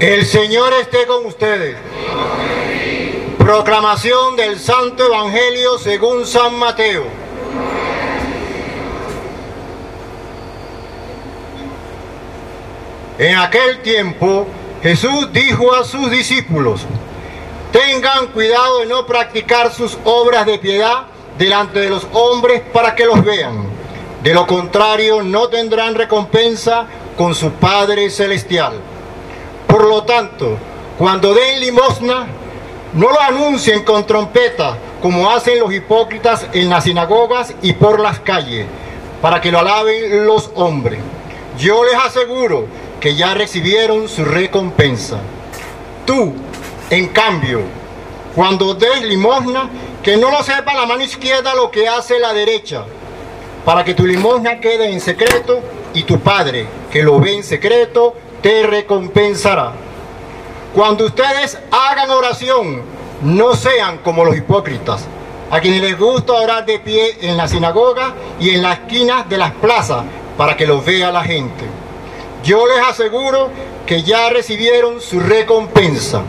El Señor esté con ustedes. Proclamación del Santo Evangelio según San Mateo. En aquel tiempo Jesús dijo a sus discípulos, tengan cuidado de no practicar sus obras de piedad delante de los hombres para que los vean. De lo contrario, no tendrán recompensa con su Padre Celestial. Lo tanto, cuando den limosna, no lo anuncien con trompeta, como hacen los hipócritas en las sinagogas y por las calles, para que lo alaben los hombres. Yo les aseguro que ya recibieron su recompensa. Tú, en cambio, cuando des limosna, que no lo sepa la mano izquierda lo que hace la derecha, para que tu limosna quede en secreto y tu Padre, que lo ve en secreto, te recompensará. Cuando ustedes hagan oración, no sean como los hipócritas, a quienes les gusta orar de pie en la sinagoga y en las esquinas de las plazas, para que los vea la gente. Yo les aseguro que ya recibieron su recompensa.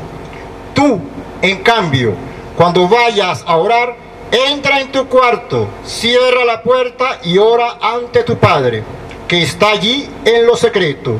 Tú, en cambio, cuando vayas a orar, entra en tu cuarto, cierra la puerta y ora ante tu Padre, que está allí en lo secreto.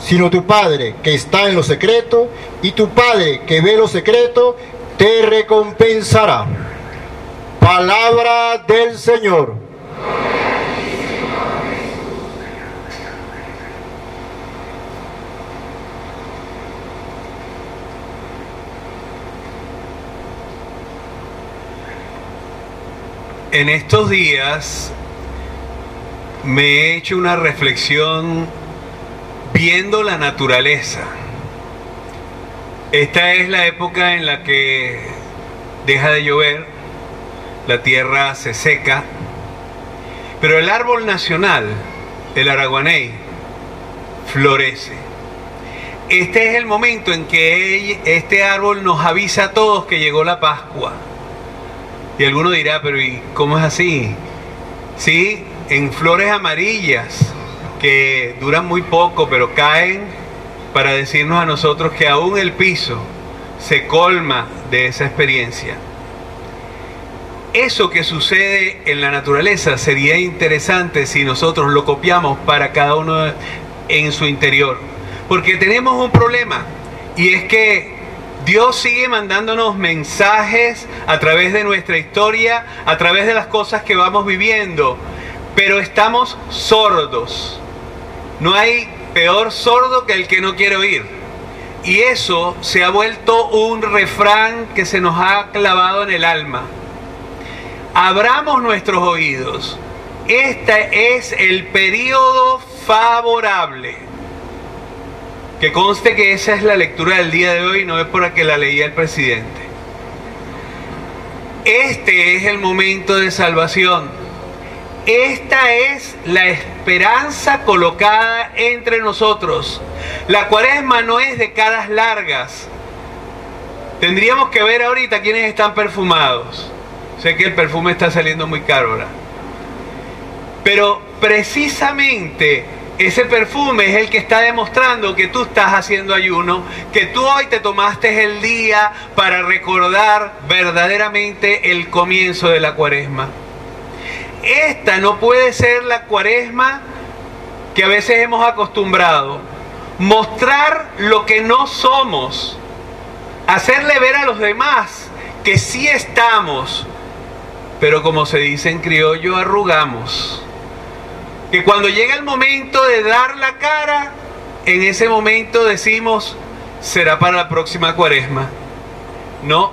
sino tu Padre que está en lo secreto, y tu Padre que ve lo secreto, te recompensará. Palabra del Señor. En estos días me he hecho una reflexión viendo la naturaleza. Esta es la época en la que deja de llover, la tierra se seca, pero el árbol nacional, el araguaney, florece. Este es el momento en que este árbol nos avisa a todos que llegó la Pascua y alguno dirá, pero ¿y cómo es así? Sí, en flores amarillas que duran muy poco, pero caen para decirnos a nosotros que aún el piso se colma de esa experiencia. Eso que sucede en la naturaleza sería interesante si nosotros lo copiamos para cada uno en su interior. Porque tenemos un problema y es que Dios sigue mandándonos mensajes a través de nuestra historia, a través de las cosas que vamos viviendo, pero estamos sordos. No hay peor sordo que el que no quiere oír. Y eso se ha vuelto un refrán que se nos ha clavado en el alma. Abramos nuestros oídos. Este es el periodo favorable que conste que esa es la lectura del día de hoy, no es por que la leía el presidente. Este es el momento de salvación. Esta es la esperanza colocada entre nosotros. La cuaresma no es de caras largas. Tendríamos que ver ahorita quiénes están perfumados. Sé que el perfume está saliendo muy caro ahora. Pero precisamente ese perfume es el que está demostrando que tú estás haciendo ayuno, que tú hoy te tomaste el día para recordar verdaderamente el comienzo de la cuaresma. Esta no puede ser la cuaresma que a veces hemos acostumbrado. Mostrar lo que no somos. Hacerle ver a los demás que sí estamos. Pero como se dice en criollo, arrugamos que cuando llega el momento de dar la cara, en ese momento decimos, será para la próxima cuaresma. No,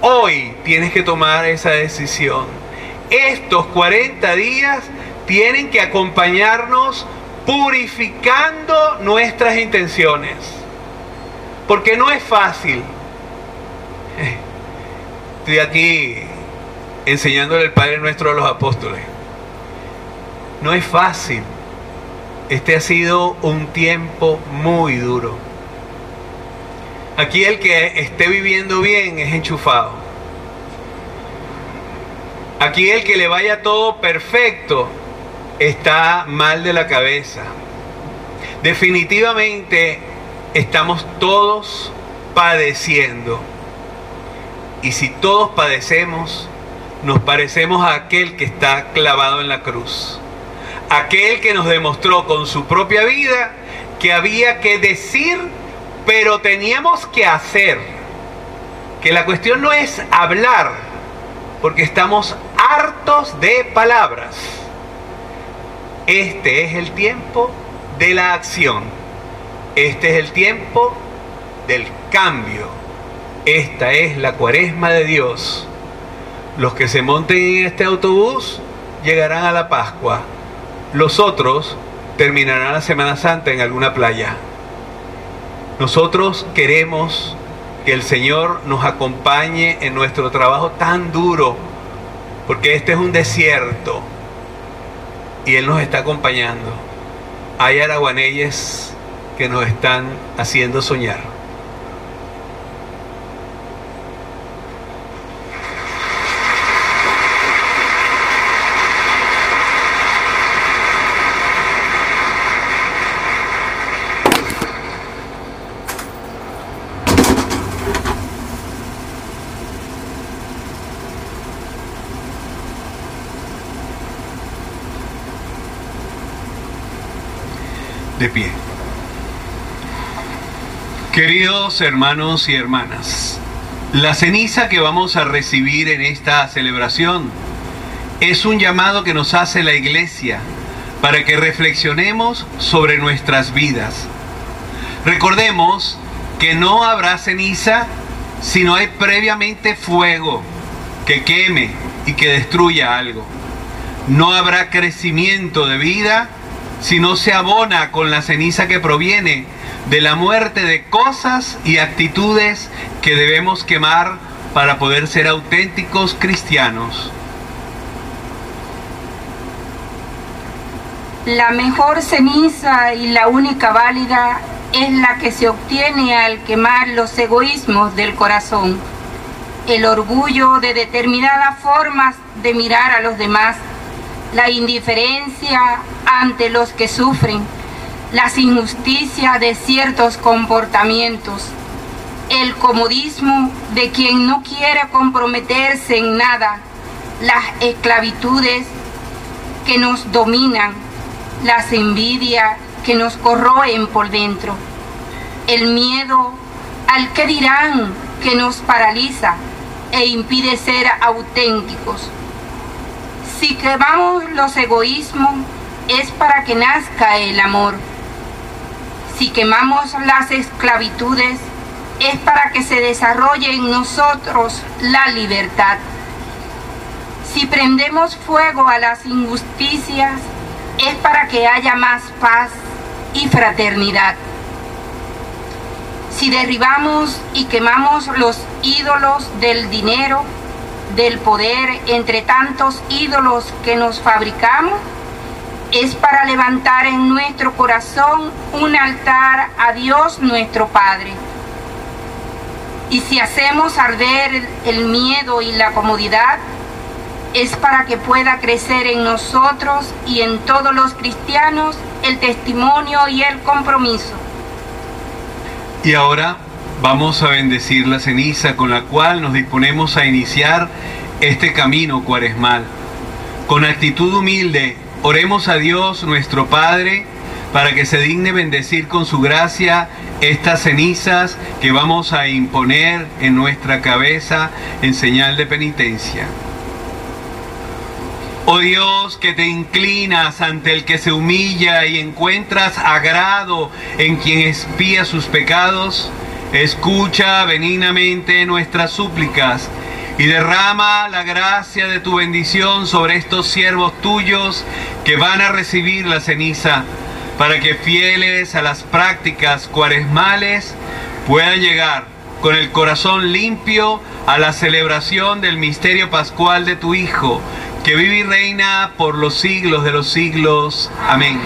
hoy tienes que tomar esa decisión. Estos 40 días tienen que acompañarnos purificando nuestras intenciones. Porque no es fácil. Estoy aquí enseñándole el Padre Nuestro a los apóstoles. No es fácil. Este ha sido un tiempo muy duro. Aquí el que esté viviendo bien es enchufado. Aquí el que le vaya todo perfecto está mal de la cabeza. Definitivamente estamos todos padeciendo. Y si todos padecemos, nos parecemos a aquel que está clavado en la cruz. Aquel que nos demostró con su propia vida que había que decir, pero teníamos que hacer. Que la cuestión no es hablar, porque estamos hartos de palabras. Este es el tiempo de la acción. Este es el tiempo del cambio. Esta es la cuaresma de Dios. Los que se monten en este autobús llegarán a la Pascua. Los otros terminarán la Semana Santa en alguna playa. Nosotros queremos que el Señor nos acompañe en nuestro trabajo tan duro, porque este es un desierto y Él nos está acompañando. Hay araguaneyes que nos están haciendo soñar. de pie. Queridos hermanos y hermanas, la ceniza que vamos a recibir en esta celebración es un llamado que nos hace la iglesia para que reflexionemos sobre nuestras vidas. Recordemos que no habrá ceniza si no hay previamente fuego que queme y que destruya algo. No habrá crecimiento de vida si no se abona con la ceniza que proviene de la muerte de cosas y actitudes que debemos quemar para poder ser auténticos cristianos. La mejor ceniza y la única válida es la que se obtiene al quemar los egoísmos del corazón, el orgullo de determinadas formas de mirar a los demás. La indiferencia ante los que sufren, las injusticias de ciertos comportamientos, el comodismo de quien no quiere comprometerse en nada, las esclavitudes que nos dominan, las envidias que nos corroen por dentro, el miedo al que dirán que nos paraliza e impide ser auténticos. Si quemamos los egoísmos es para que nazca el amor. Si quemamos las esclavitudes es para que se desarrolle en nosotros la libertad. Si prendemos fuego a las injusticias es para que haya más paz y fraternidad. Si derribamos y quemamos los ídolos del dinero, del poder entre tantos ídolos que nos fabricamos es para levantar en nuestro corazón un altar a Dios nuestro Padre. Y si hacemos arder el miedo y la comodidad, es para que pueda crecer en nosotros y en todos los cristianos el testimonio y el compromiso. Y ahora Vamos a bendecir la ceniza con la cual nos disponemos a iniciar este camino cuaresmal. Con actitud humilde, oremos a Dios nuestro Padre para que se digne bendecir con su gracia estas cenizas que vamos a imponer en nuestra cabeza en señal de penitencia. Oh Dios, que te inclinas ante el que se humilla y encuentras agrado en quien espía sus pecados, Escucha benignamente nuestras súplicas y derrama la gracia de tu bendición sobre estos siervos tuyos que van a recibir la ceniza, para que fieles a las prácticas cuaresmales puedan llegar con el corazón limpio a la celebración del misterio pascual de tu Hijo, que vive y reina por los siglos de los siglos. Amén.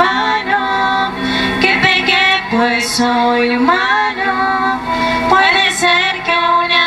en que pequé pues soy humano, puede ser que una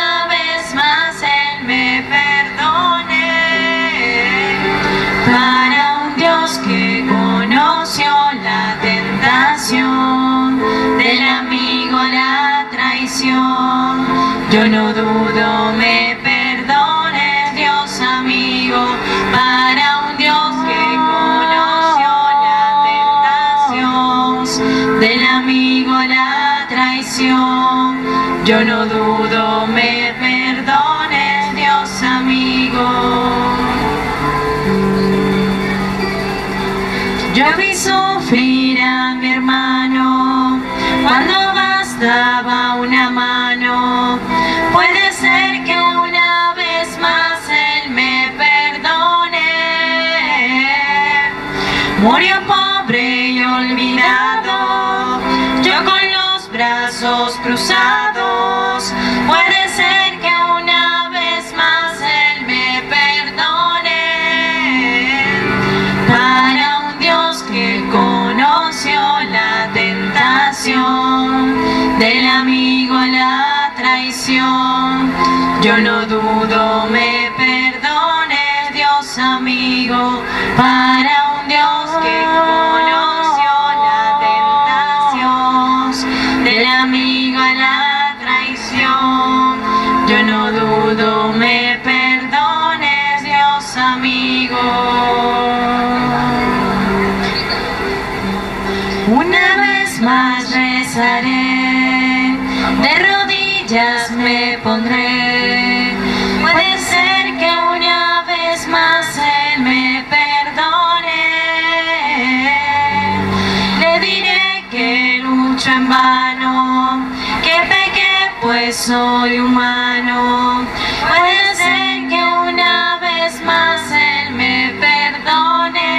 soy humano. Puede ser que una vez más Él me perdone.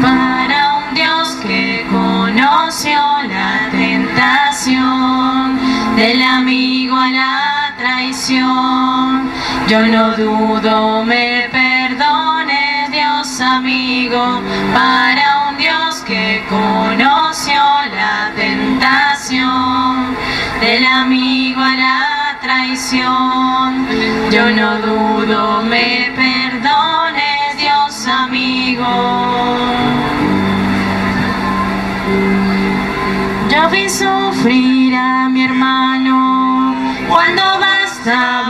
Para un Dios que conoció la tentación del amigo a la traición, yo no dudo me perdone Dios amigo para Yo no dudo, me perdones, Dios amigo. Yo vi sufrir a mi hermano cuando bastaba.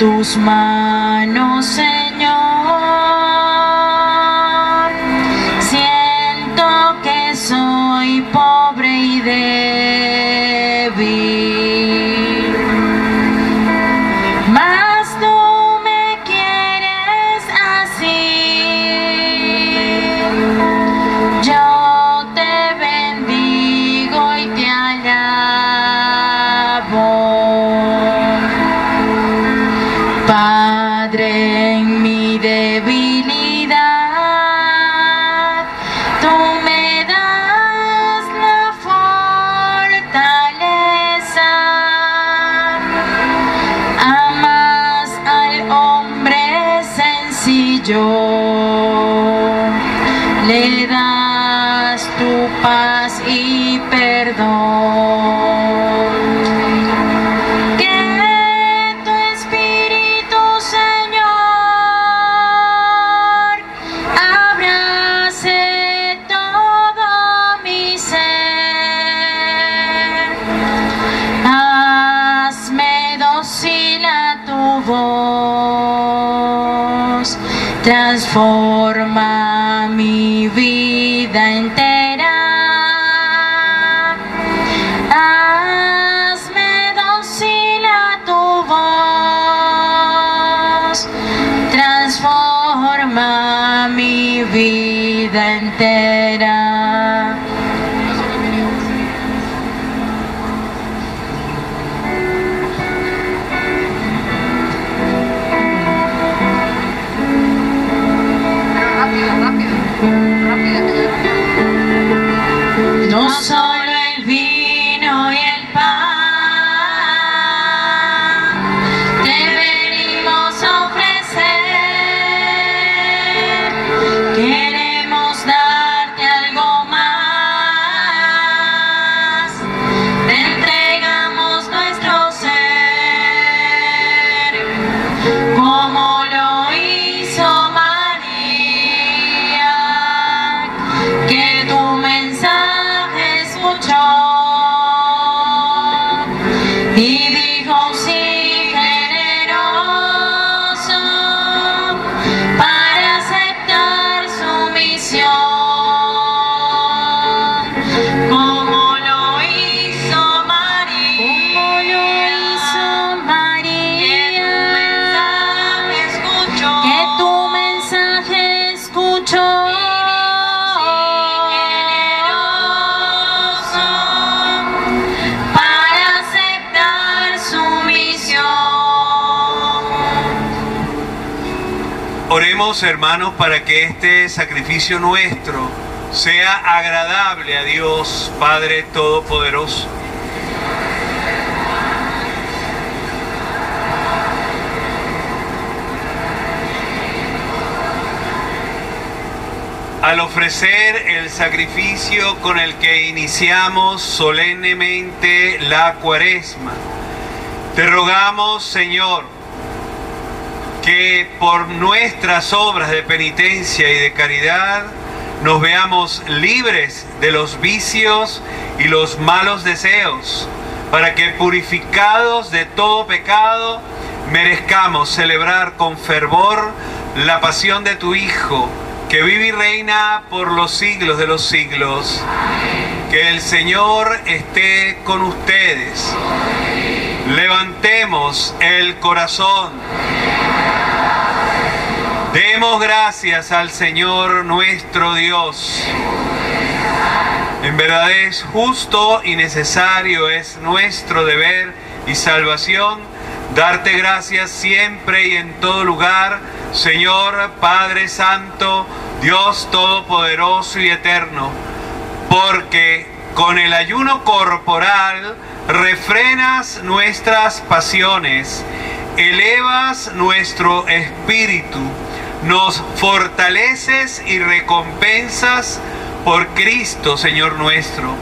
tus manos. nuestro sea agradable a Dios Padre Todopoderoso. Al ofrecer el sacrificio con el que iniciamos solemnemente la cuaresma, te rogamos, Señor, que por nuestras obras de penitencia y de caridad nos veamos libres de los vicios y los malos deseos, para que purificados de todo pecado merezcamos celebrar con fervor la pasión de tu Hijo, que vive y reina por los siglos de los siglos. Que el Señor esté con ustedes. Levantemos el corazón. Gracias al Señor nuestro Dios. En verdad es justo y necesario, es nuestro deber y salvación darte gracias siempre y en todo lugar, Señor Padre Santo, Dios Todopoderoso y Eterno, porque con el ayuno corporal refrenas nuestras pasiones, elevas nuestro espíritu, nos fortaleces y recompensas por Cristo, Señor nuestro.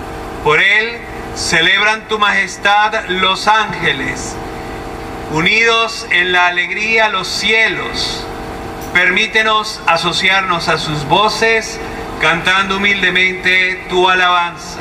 Por Él celebran tu majestad los ángeles unidos en la alegría los cielos. Permítenos asociarnos a sus voces, cantando humildemente tu alabanza.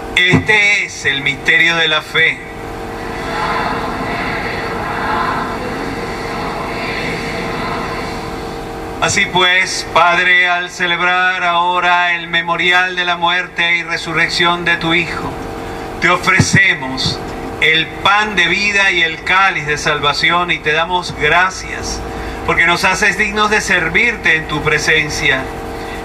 Este es el misterio de la fe. Así pues, Padre, al celebrar ahora el memorial de la muerte y resurrección de tu Hijo, te ofrecemos el pan de vida y el cáliz de salvación y te damos gracias porque nos haces dignos de servirte en tu presencia.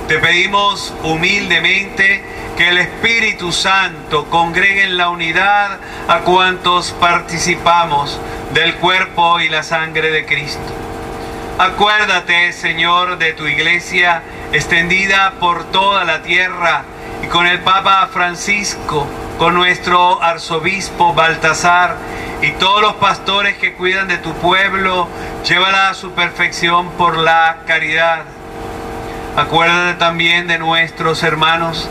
Te pedimos humildemente que el Espíritu Santo congregue en la unidad a cuantos participamos del cuerpo y la sangre de Cristo. Acuérdate, Señor, de tu iglesia extendida por toda la tierra y con el Papa Francisco, con nuestro arzobispo Baltasar y todos los pastores que cuidan de tu pueblo, llévala a su perfección por la caridad. Acuérdate también de nuestros hermanos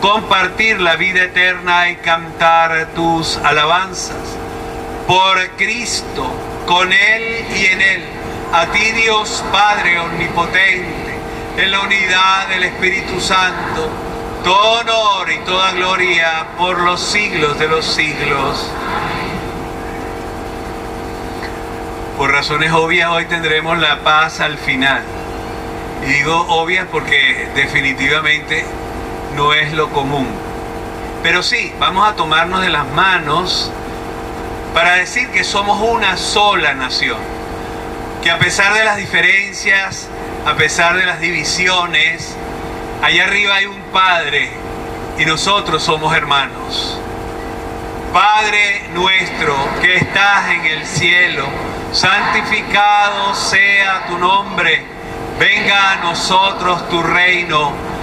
compartir la vida eterna y cantar tus alabanzas. Por Cristo, con Él y en Él, a ti Dios Padre Omnipotente, en la unidad del Espíritu Santo, todo honor y toda gloria por los siglos de los siglos. Por razones obvias hoy tendremos la paz al final. Y digo obvias porque definitivamente no es lo común. Pero sí, vamos a tomarnos de las manos para decir que somos una sola nación. Que a pesar de las diferencias, a pesar de las divisiones, allá arriba hay un Padre y nosotros somos hermanos. Padre nuestro que estás en el cielo, santificado sea tu nombre, venga a nosotros tu reino,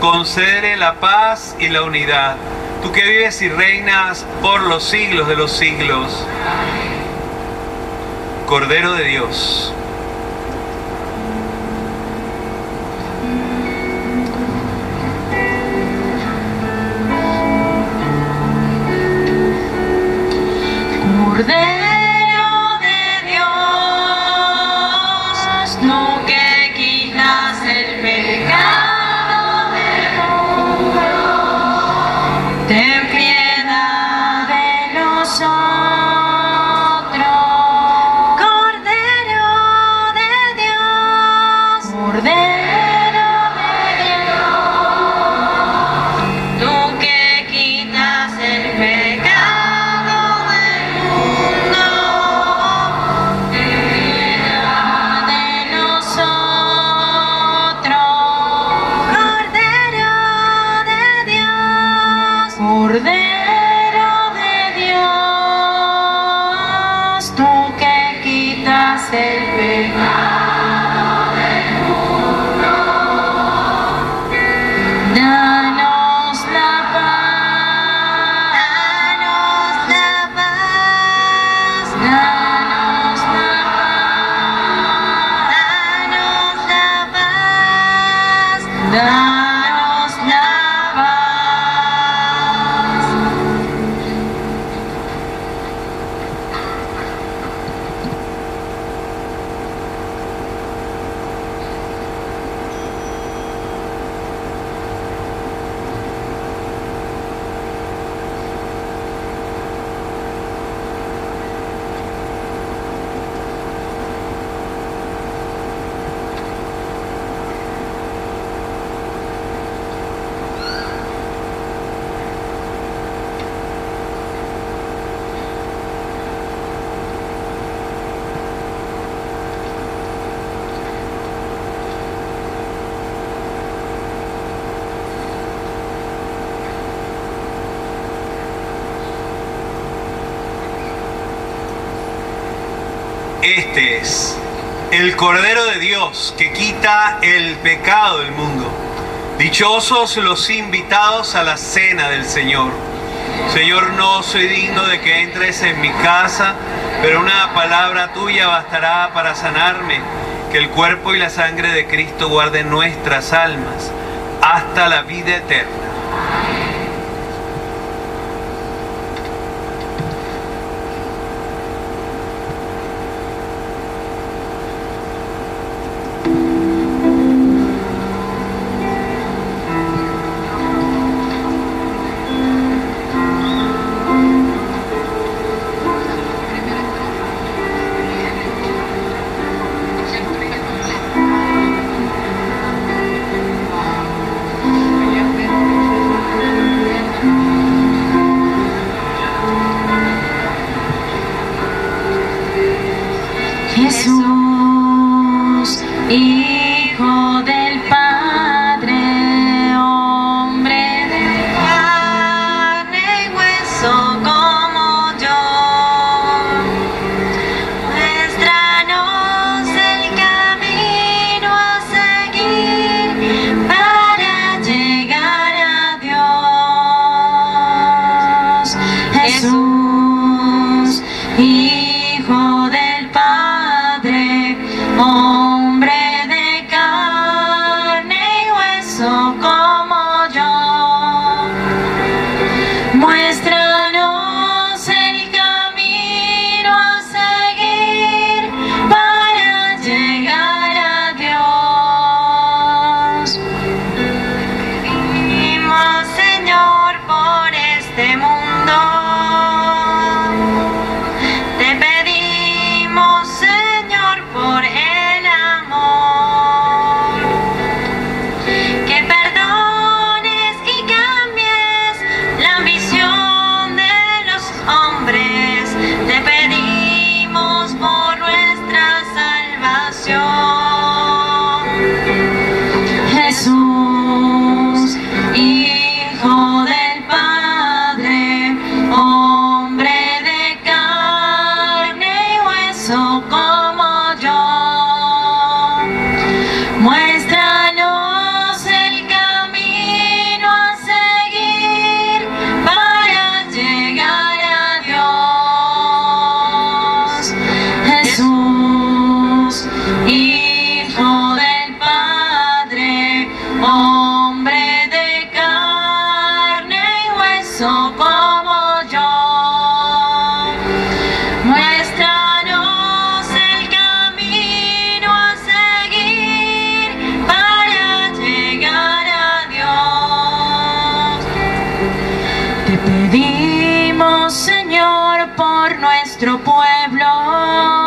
concede la paz y la unidad. Tú que vives y reinas por los siglos de los siglos. Cordero de Dios. Cordero Este es el Cordero de Dios que quita el pecado del mundo. Dichosos los invitados a la cena del Señor. Señor, no soy digno de que entres en mi casa, pero una palabra tuya bastará para sanarme. Que el cuerpo y la sangre de Cristo guarden nuestras almas hasta la vida eterna. long.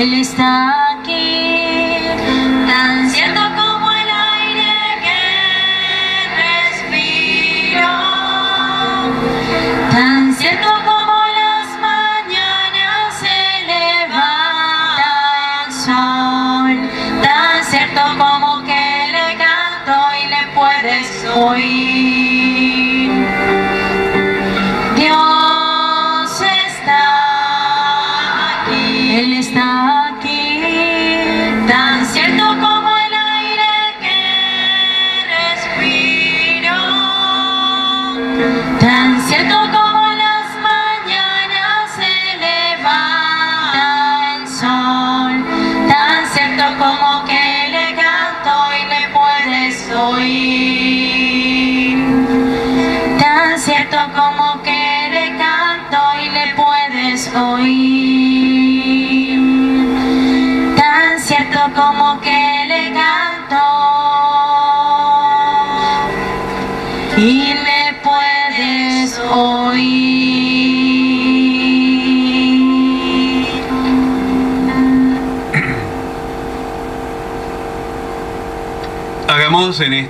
Él está aquí, tan cierto como el aire que respiro, tan cierto como las mañanas se levanta tan cierto como que le canto y le puedes oír.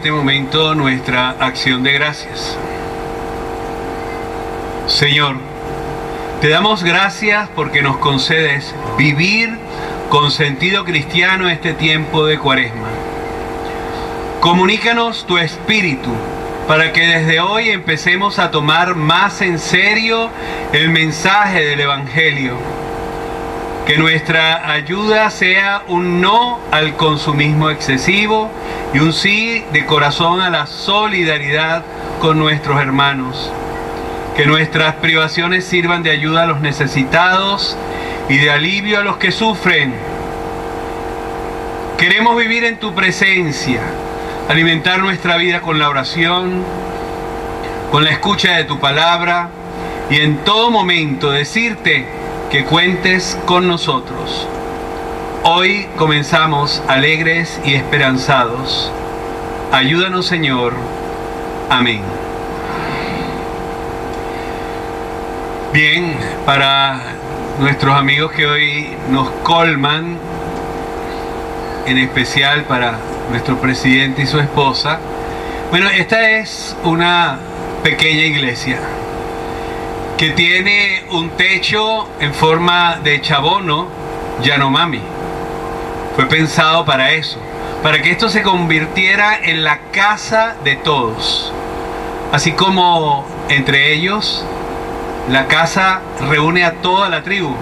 Este momento nuestra acción de gracias. Señor, te damos gracias porque nos concedes vivir con sentido cristiano este tiempo de cuaresma. Comunícanos tu espíritu para que desde hoy empecemos a tomar más en serio el mensaje del Evangelio. Que nuestra ayuda sea un no al consumismo excesivo y un sí de corazón a la solidaridad con nuestros hermanos. Que nuestras privaciones sirvan de ayuda a los necesitados y de alivio a los que sufren. Queremos vivir en tu presencia, alimentar nuestra vida con la oración, con la escucha de tu palabra y en todo momento decirte que cuentes con nosotros. Hoy comenzamos alegres y esperanzados. Ayúdanos Señor. Amén. Bien, para nuestros amigos que hoy nos colman, en especial para nuestro presidente y su esposa, bueno, esta es una pequeña iglesia que tiene un techo en forma de chabono Yanomami. Fue pensado para eso, para que esto se convirtiera en la casa de todos. Así como entre ellos la casa reúne a toda la tribu.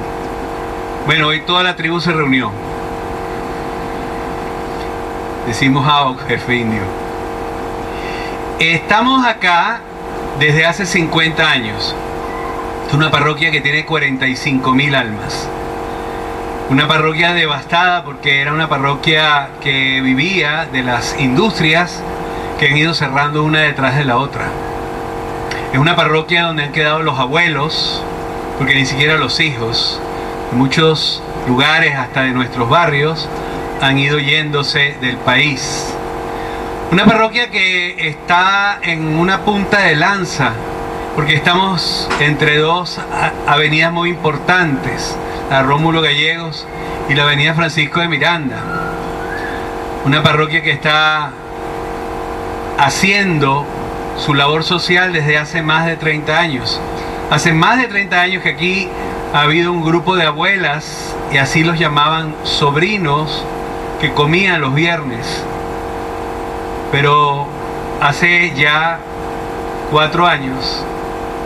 Bueno, hoy toda la tribu se reunió. Decimos a jefe indio. Estamos acá desde hace 50 años. Es una parroquia que tiene 45 mil almas. Una parroquia devastada porque era una parroquia que vivía de las industrias que han ido cerrando una detrás de la otra. Es una parroquia donde han quedado los abuelos, porque ni siquiera los hijos, muchos lugares, hasta de nuestros barrios, han ido yéndose del país. Una parroquia que está en una punta de lanza, porque estamos entre dos avenidas muy importantes, la Rómulo Gallegos y la avenida Francisco de Miranda. Una parroquia que está haciendo su labor social desde hace más de 30 años. Hace más de 30 años que aquí ha habido un grupo de abuelas, y así los llamaban sobrinos, que comían los viernes. Pero hace ya cuatro años,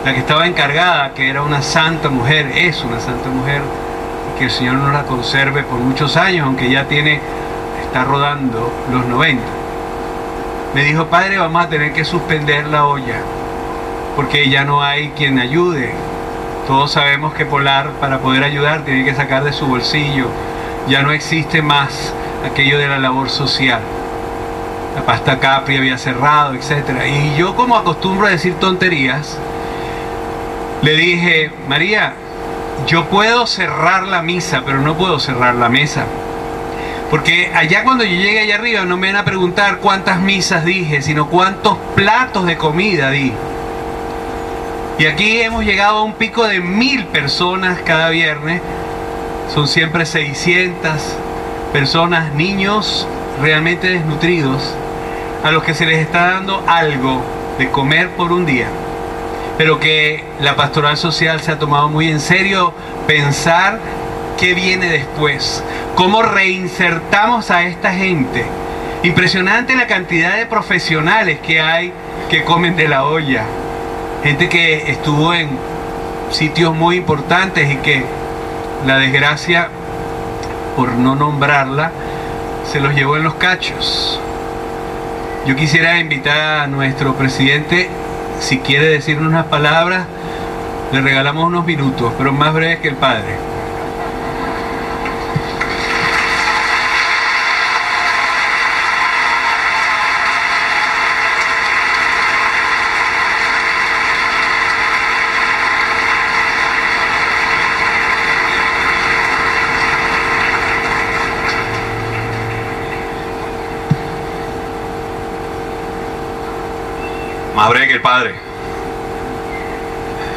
la que estaba encargada, que era una santa mujer, es una santa mujer, que el Señor nos la conserve por muchos años, aunque ya tiene, está rodando los 90 me dijo, padre, vamos a tener que suspender la olla, porque ya no hay quien ayude. Todos sabemos que Polar, para poder ayudar, tiene que sacar de su bolsillo. Ya no existe más aquello de la labor social. La pasta Capri había cerrado, etc. Y yo, como acostumbro a decir tonterías, le dije, María, yo puedo cerrar la misa, pero no puedo cerrar la mesa. Porque allá cuando yo llegue allá arriba no me van a preguntar cuántas misas dije, sino cuántos platos de comida di. Y aquí hemos llegado a un pico de mil personas cada viernes. Son siempre 600 personas, niños realmente desnutridos, a los que se les está dando algo de comer por un día. Pero que la pastoral social se ha tomado muy en serio pensar qué viene después, cómo reinsertamos a esta gente Impresionante la cantidad de profesionales que hay que comen de la olla. Gente que estuvo en sitios muy importantes y que la desgracia, por no nombrarla, se los llevó en los cachos. Yo quisiera invitar a nuestro presidente, si quiere decir unas palabras, le regalamos unos minutos, pero más breves que el padre. Más breve que el padre.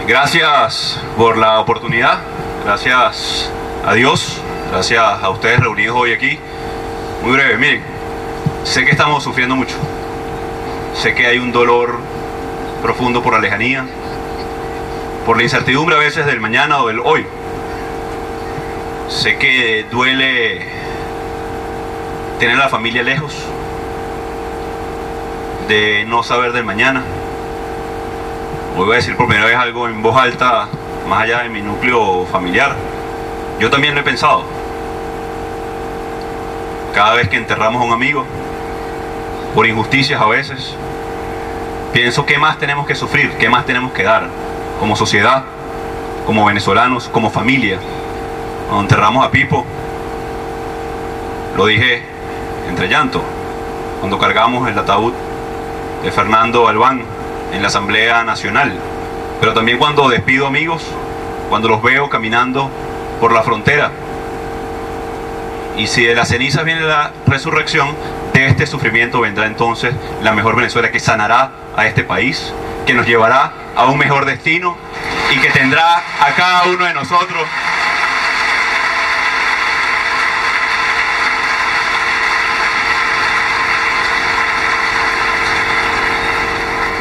Gracias por la oportunidad, gracias a Dios, gracias a ustedes reunidos hoy aquí. Muy breve, miren, sé que estamos sufriendo mucho, sé que hay un dolor profundo por la lejanía, por la incertidumbre a veces del mañana o del hoy. Sé que duele tener a la familia lejos, de no saber del mañana. Hoy voy a decir por primera vez algo en voz alta, más allá de mi núcleo familiar. Yo también lo he pensado. Cada vez que enterramos a un amigo, por injusticias a veces, pienso qué más tenemos que sufrir, qué más tenemos que dar, como sociedad, como venezolanos, como familia. Cuando enterramos a Pipo, lo dije entre llanto, cuando cargamos el ataúd de Fernando Albán en la Asamblea Nacional, pero también cuando despido amigos, cuando los veo caminando por la frontera. Y si de las cenizas viene la resurrección, de este sufrimiento vendrá entonces la mejor Venezuela que sanará a este país, que nos llevará a un mejor destino y que tendrá a cada uno de nosotros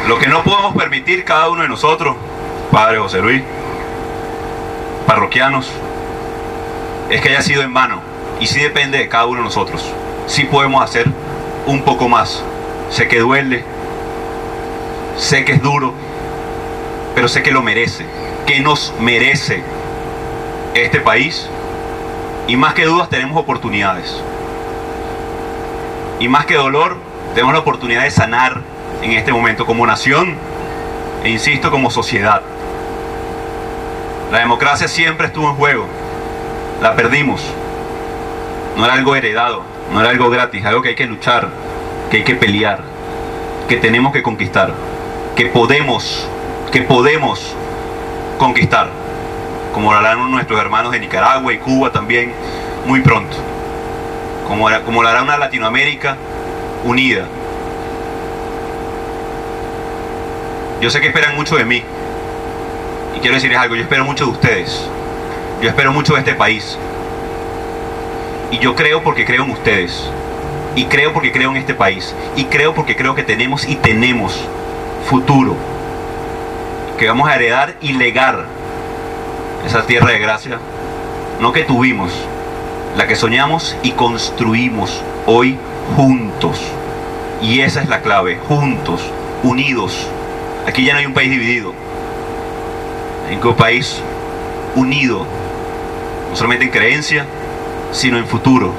Lo que no podemos permitir cada uno de nosotros, Padre José Luis, parroquianos, es que haya sido en vano. Y sí depende de cada uno de nosotros. Sí podemos hacer un poco más. Sé que duele, sé que es duro, pero sé que lo merece. Que nos merece este país. Y más que dudas tenemos oportunidades. Y más que dolor, tenemos la oportunidad de sanar en este momento como nación e insisto como sociedad. La democracia siempre estuvo en juego, la perdimos, no era algo heredado, no era algo gratis, algo que hay que luchar, que hay que pelear, que tenemos que conquistar, que podemos, que podemos conquistar, como lo harán nuestros hermanos de Nicaragua y Cuba también muy pronto, como, como lo hará una Latinoamérica unida, Yo sé que esperan mucho de mí. Y quiero decirles algo, yo espero mucho de ustedes. Yo espero mucho de este país. Y yo creo porque creo en ustedes. Y creo porque creo en este país. Y creo porque creo que tenemos y tenemos futuro. Que vamos a heredar y legar esa tierra de gracia. No que tuvimos, la que soñamos y construimos hoy juntos. Y esa es la clave, juntos, unidos. Aquí ya no hay un país dividido. Hay un país unido, no solamente en creencia, sino en futuro.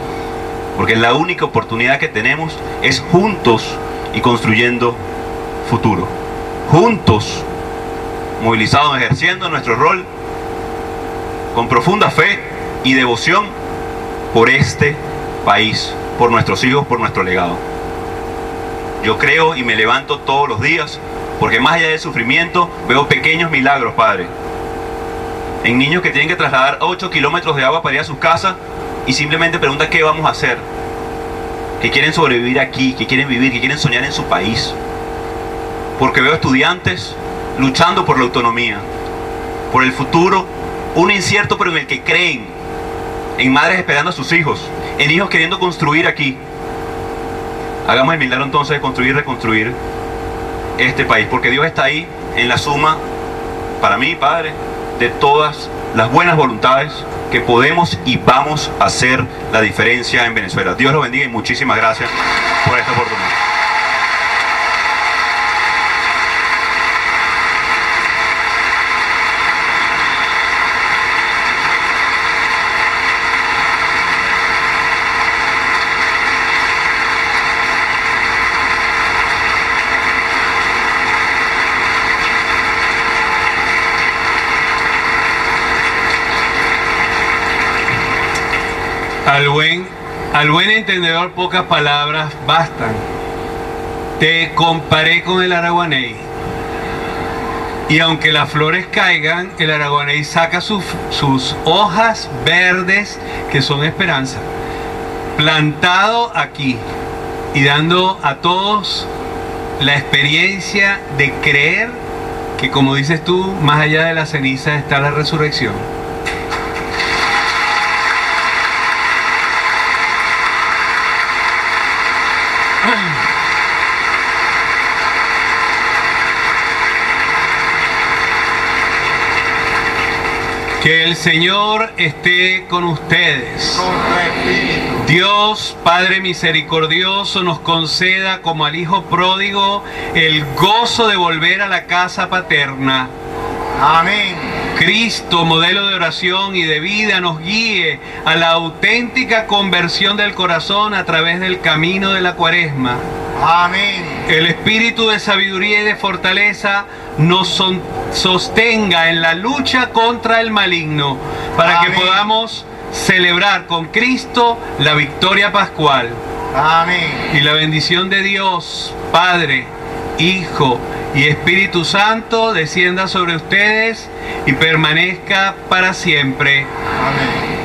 Porque la única oportunidad que tenemos es juntos y construyendo futuro. Juntos, movilizados, ejerciendo nuestro rol con profunda fe y devoción por este país, por nuestros hijos, por nuestro legado. Yo creo y me levanto todos los días porque más allá del sufrimiento, veo pequeños milagros, Padre. En niños que tienen que trasladar 8 kilómetros de agua para ir a sus casas y simplemente preguntan qué vamos a hacer. Que quieren sobrevivir aquí, que quieren vivir, que quieren soñar en su país. Porque veo estudiantes luchando por la autonomía, por el futuro, un incierto pero en el que creen. En madres esperando a sus hijos, en hijos queriendo construir aquí. Hagamos el milagro entonces de construir y reconstruir este país, porque Dios está ahí en la suma, para mí, Padre, de todas las buenas voluntades que podemos y vamos a hacer la diferencia en Venezuela. Dios los bendiga y muchísimas gracias por esta oportunidad. Al buen, al buen entendedor pocas palabras bastan. Te comparé con el araguaney. Y aunque las flores caigan, el araguaney saca sus, sus hojas verdes que son esperanza. Plantado aquí y dando a todos la experiencia de creer que como dices tú, más allá de la ceniza está la resurrección. Que el Señor esté con ustedes. Con tu espíritu. Dios Padre misericordioso nos conceda como al Hijo pródigo el gozo de volver a la casa paterna. Amén. Cristo, modelo de oración y de vida, nos guíe a la auténtica conversión del corazón a través del camino de la cuaresma. Amén. El espíritu de sabiduría y de fortaleza nos son- sostenga en la lucha contra el maligno, para que podamos celebrar con Cristo la victoria pascual. Amén. Y la bendición de Dios, Padre, Hijo y Espíritu Santo descienda sobre ustedes y permanezca para siempre. Amén.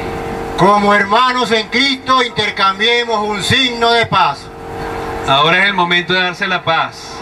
Como hermanos en Cristo, intercambiemos un signo de paz. Ahora es el momento de darse la paz.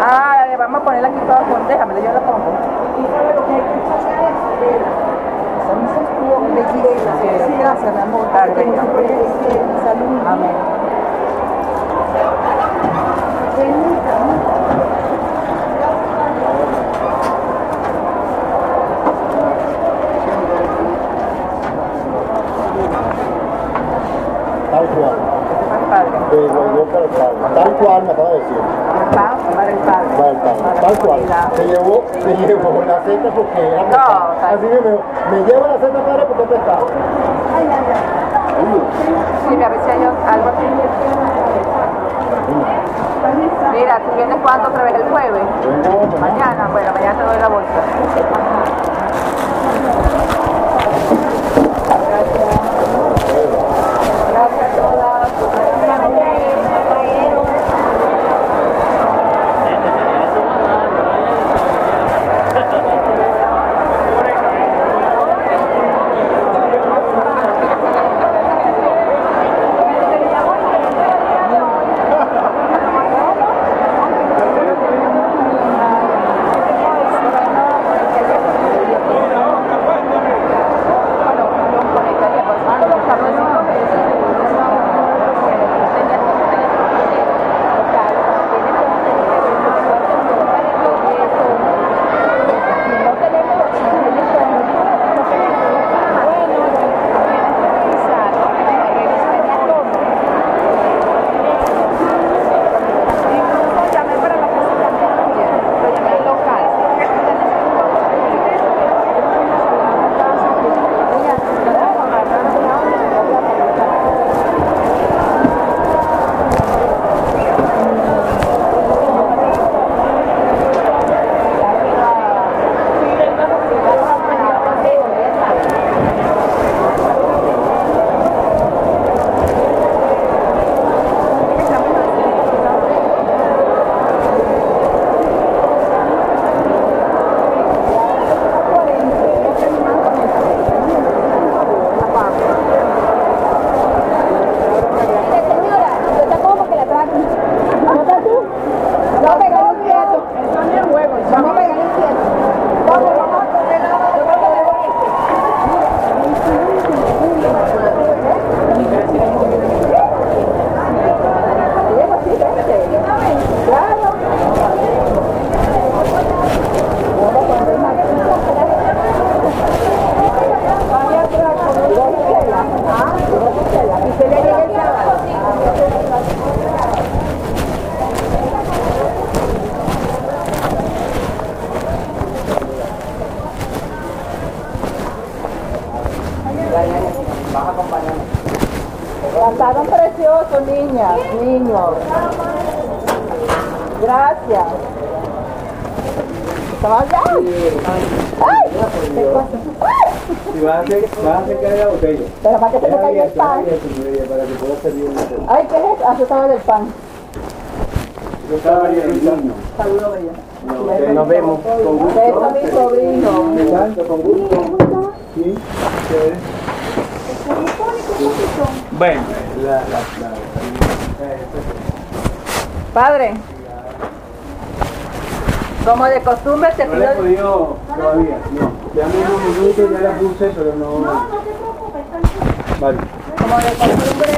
Ah, vamos a ponerla aquí toda con. Déjamela, yo la pongo. Y sabe lo que hay que es estuvo. Sí, gracias, mi amor. Bendición, salud. Amén. Cual. Al padre. Para el. Tal cual me acaba de decir. Para el. Para. Para Tal cual. Se llevó, se llevó la seta porque era No, Así que me, me lleva la seta padre porque es pesada. Sí, a ver si hay algo aquí. Mira, ¿tú vienes cuándo otra vez el jueves? Mañana, bueno, mañana te doy la bolsa. Padre, como de costumbre te no he podido todavía, no. Unos minutos, ya la puse, pero no. No, no te preocupes. Vale. Como de costumbre